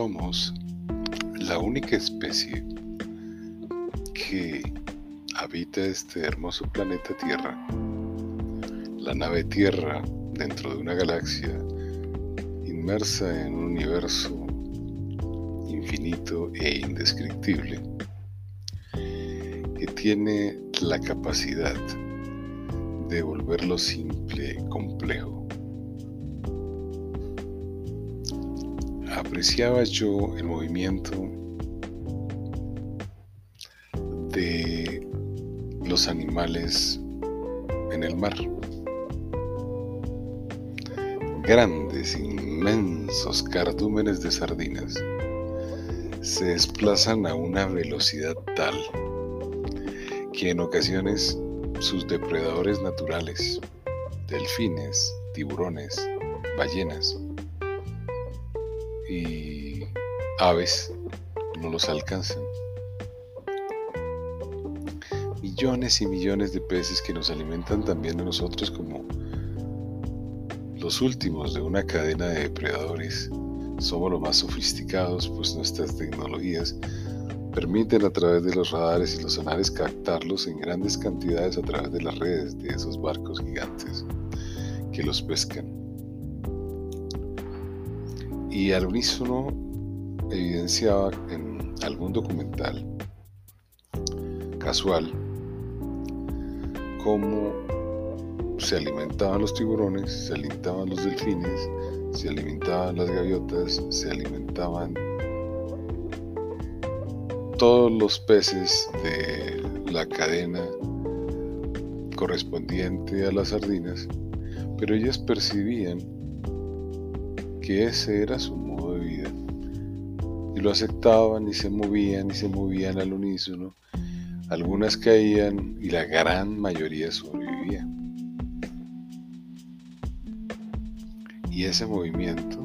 somos la única especie que habita este hermoso planeta Tierra. La nave Tierra dentro de una galaxia inmersa en un universo infinito e indescriptible que tiene la capacidad de volver lo simple complejo. Apreciaba yo el movimiento de los animales en el mar. Grandes, inmensos cardúmenes de sardinas se desplazan a una velocidad tal que en ocasiones sus depredadores naturales, delfines, tiburones, ballenas y aves, no los alcanzan. Millones y millones de peces que nos alimentan también a nosotros como los últimos de una cadena de depredadores. Somos los más sofisticados, pues nuestras tecnologías permiten a través de los radares y los sonares captarlos en grandes cantidades a través de las redes de esos barcos gigantes que los pescan. Y al unísono evidenciaba en algún documental casual cómo se alimentaban los tiburones, se alimentaban los delfines, se alimentaban las gaviotas, se alimentaban todos los peces de la cadena correspondiente a las sardinas, pero ellas percibían ese era su modo de vida y lo aceptaban y se movían y se movían al unísono. Algunas caían y la gran mayoría sobrevivía. Y ese movimiento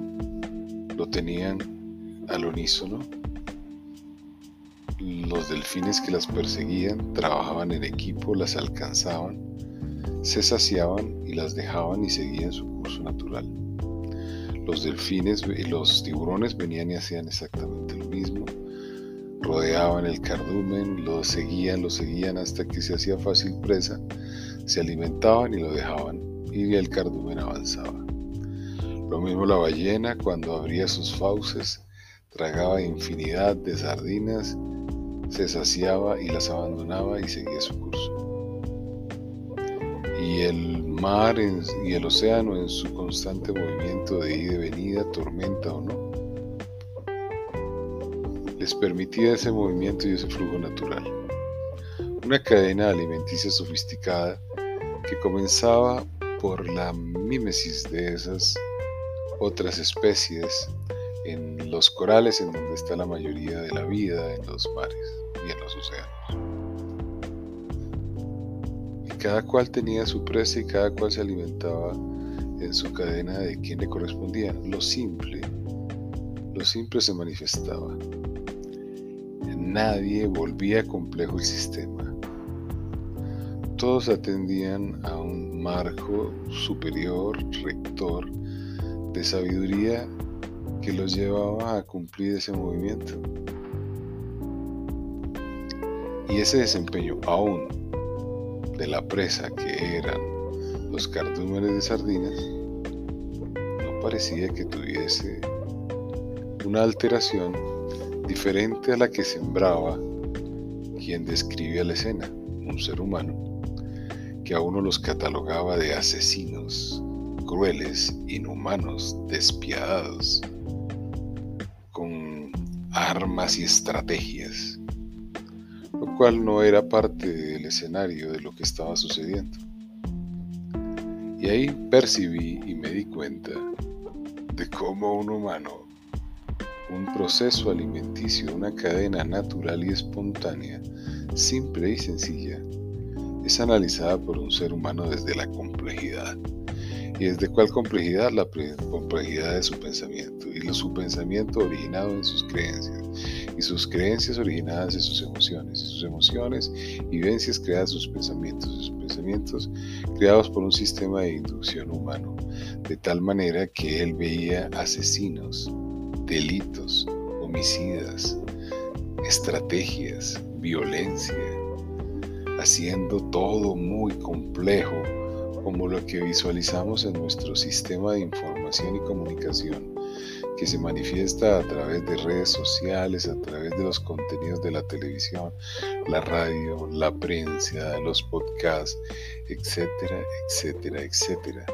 lo tenían al unísono los delfines que las perseguían trabajaban en equipo, las alcanzaban, se saciaban y las dejaban y seguían su curso natural. Los delfines y los tiburones venían y hacían exactamente lo mismo. Rodeaban el cardumen, lo seguían, lo seguían hasta que se hacía fácil presa, se alimentaban y lo dejaban y el cardumen avanzaba. Lo mismo la ballena cuando abría sus fauces, tragaba infinidad de sardinas se saciaba y las abandonaba y seguía su curso. Y el mar y el océano en su constante movimiento de ida y venida, tormenta o no, les permitía ese movimiento y ese flujo natural. Una cadena alimenticia sofisticada que comenzaba por la mímesis de esas otras especies en los corales en donde está la mayoría de la vida, en los mares y en los océanos. Cada cual tenía su presa y cada cual se alimentaba en su cadena de quien le correspondía. Lo simple, lo simple se manifestaba. Nadie volvía complejo el sistema. Todos atendían a un marco superior, rector, de sabiduría que los llevaba a cumplir ese movimiento. Y ese desempeño aún de la presa que eran los cardúmenes de sardinas, no parecía que tuviese una alteración diferente a la que sembraba quien describía la escena, un ser humano, que a uno los catalogaba de asesinos, crueles, inhumanos, despiadados, armas y estrategias, cual no era parte del escenario de lo que estaba sucediendo. Y ahí percibí y me di cuenta de cómo un humano, un proceso alimenticio, una cadena natural y espontánea, simple y sencilla, es analizada por un ser humano desde la complejidad. ¿Y desde cuál complejidad? La complejidad de su pensamiento y su pensamiento originado en sus creencias y sus creencias originadas en sus emociones y sus emociones y vivencias creadas sus pensamientos y sus pensamientos creados por un sistema de inducción humano de tal manera que él veía asesinos, delitos, homicidas, estrategias, violencia, haciendo todo muy complejo como lo que visualizamos en nuestro sistema de información y comunicación, que se manifiesta a través de redes sociales, a través de los contenidos de la televisión, la radio, la prensa, los podcasts, etcétera, etcétera, etcétera.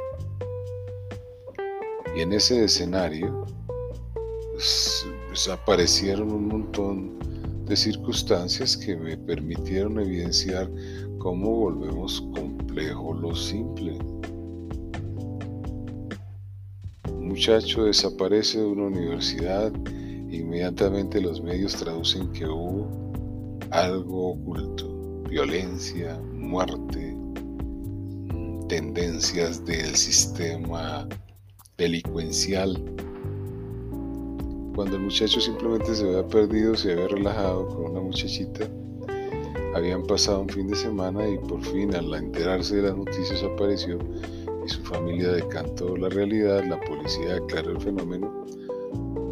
Y en ese escenario pues, pues, aparecieron un montón de circunstancias que me permitieron evidenciar cómo volvemos complejo lo simple. Muchacho desaparece de una universidad, inmediatamente los medios traducen que hubo algo oculto, violencia, muerte, tendencias del sistema delincuencial. Cuando el muchacho simplemente se había perdido, se había relajado con una muchachita, habían pasado un fin de semana y por fin al enterarse de las noticias apareció y su familia decantó la realidad, la policía declaró el fenómeno,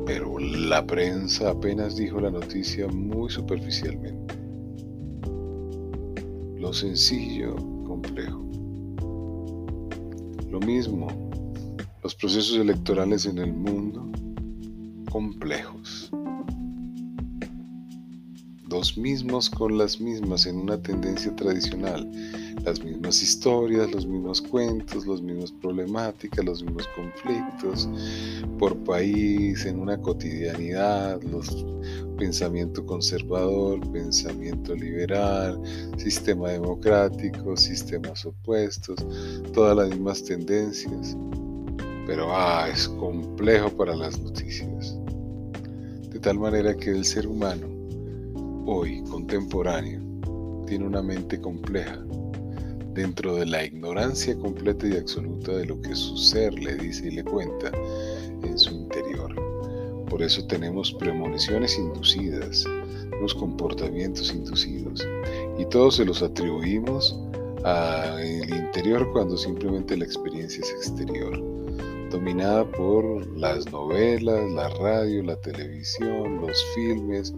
pero la prensa apenas dijo la noticia muy superficialmente. Lo sencillo, complejo. Lo mismo los procesos electorales en el mundo complejos. Los mismos con las mismas en una tendencia tradicional, las mismas historias, los mismos cuentos, las mismas problemáticas, los mismos conflictos por país, en una cotidianidad, pensamiento conservador, pensamiento liberal, sistema democrático, sistemas opuestos, todas las mismas tendencias pero ah, es complejo para las noticias. De tal manera que el ser humano, hoy contemporáneo, tiene una mente compleja, dentro de la ignorancia completa y absoluta de lo que su ser le dice y le cuenta en su interior. Por eso tenemos premoniciones inducidas, los comportamientos inducidos, y todos se los atribuimos al interior cuando simplemente la experiencia es exterior dominada por las novelas, la radio, la televisión, los filmes,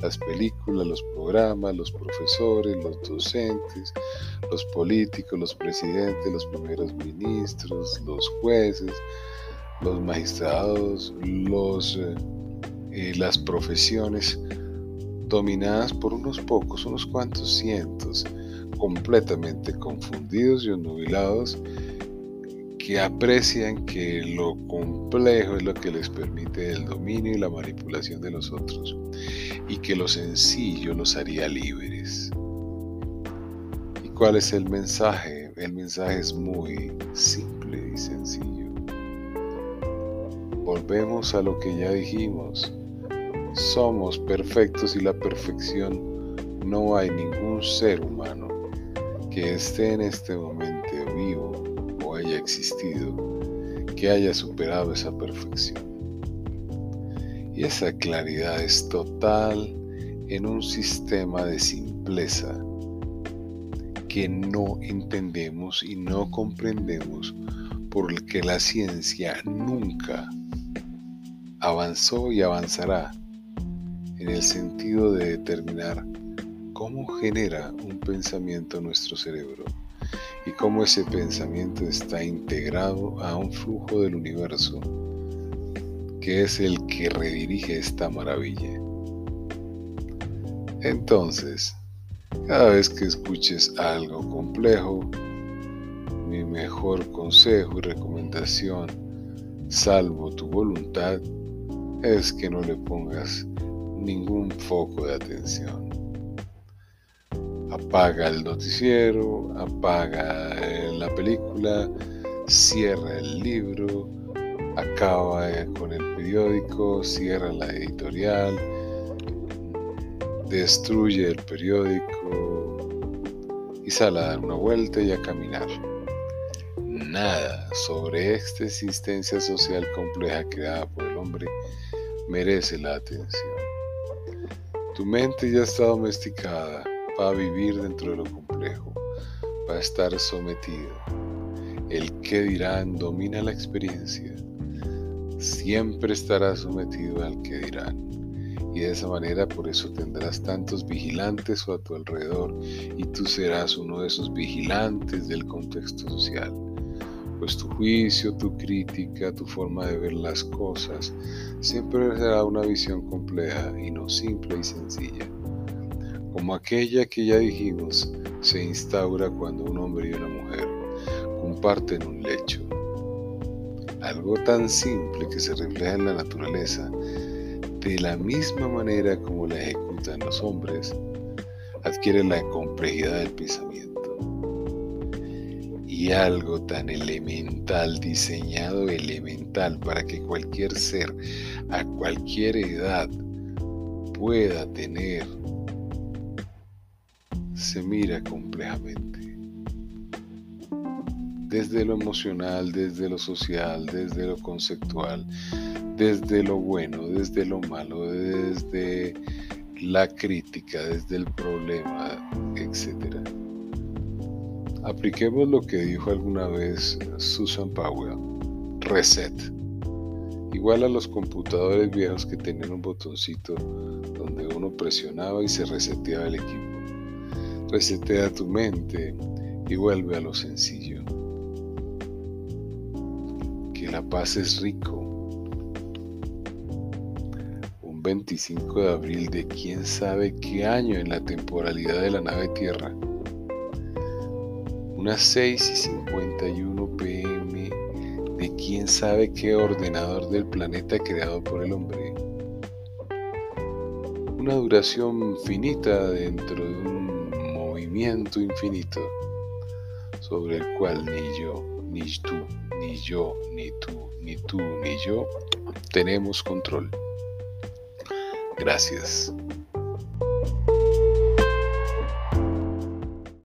las películas, los programas, los profesores, los docentes, los políticos, los presidentes, los primeros ministros, los jueces, los magistrados, los, eh, eh, las profesiones dominadas por unos pocos, unos cuantos cientos, completamente confundidos y onnubilados que aprecian que lo complejo es lo que les permite el dominio y la manipulación de los otros y que lo sencillo los haría libres. ¿Y cuál es el mensaje? El mensaje es muy simple y sencillo. Volvemos a lo que ya dijimos. Somos perfectos y la perfección no hay ningún ser humano que esté en este momento vivo existido que haya superado esa perfección. Y esa claridad es total en un sistema de simpleza que no entendemos y no comprendemos porque la ciencia nunca avanzó y avanzará en el sentido de determinar cómo genera un pensamiento nuestro cerebro y cómo ese pensamiento está integrado a un flujo del universo que es el que redirige esta maravilla. Entonces, cada vez que escuches algo complejo, mi mejor consejo y recomendación, salvo tu voluntad, es que no le pongas ningún foco de atención apaga el noticiero, apaga eh, la película, cierra el libro, acaba eh, con el periódico, cierra la editorial, destruye el periódico y sale a dar una vuelta y a caminar. Nada sobre esta existencia social compleja creada por el hombre merece la atención. Tu mente ya está domesticada va a vivir dentro de lo complejo, va a estar sometido. El que dirán domina la experiencia, siempre estará sometido al que dirán. Y de esa manera por eso tendrás tantos vigilantes a tu alrededor y tú serás uno de esos vigilantes del contexto social. Pues tu juicio, tu crítica, tu forma de ver las cosas siempre será una visión compleja y no simple y sencilla. Como aquella que ya dijimos se instaura cuando un hombre y una mujer comparten un lecho. Algo tan simple que se refleja en la naturaleza, de la misma manera como la ejecutan los hombres, adquiere la complejidad del pensamiento. Y algo tan elemental, diseñado elemental para que cualquier ser a cualquier edad pueda tener, se mira complejamente desde lo emocional, desde lo social, desde lo conceptual, desde lo bueno, desde lo malo, desde la crítica, desde el problema, etc. Apliquemos lo que dijo alguna vez Susan Powell, reset. Igual a los computadores viejos que tenían un botoncito donde uno presionaba y se reseteaba el equipo. Resetea tu mente y vuelve a lo sencillo la paz es rico. Un 25 de abril de quién sabe qué año en la temporalidad de la nave Tierra. Unas 6 y 51 pm de quién sabe qué ordenador del planeta creado por el hombre. Una duración finita dentro de un movimiento infinito sobre el cual ni yo, ni tú, ni yo, ni tú, ni tú, ni yo tenemos control. Gracias.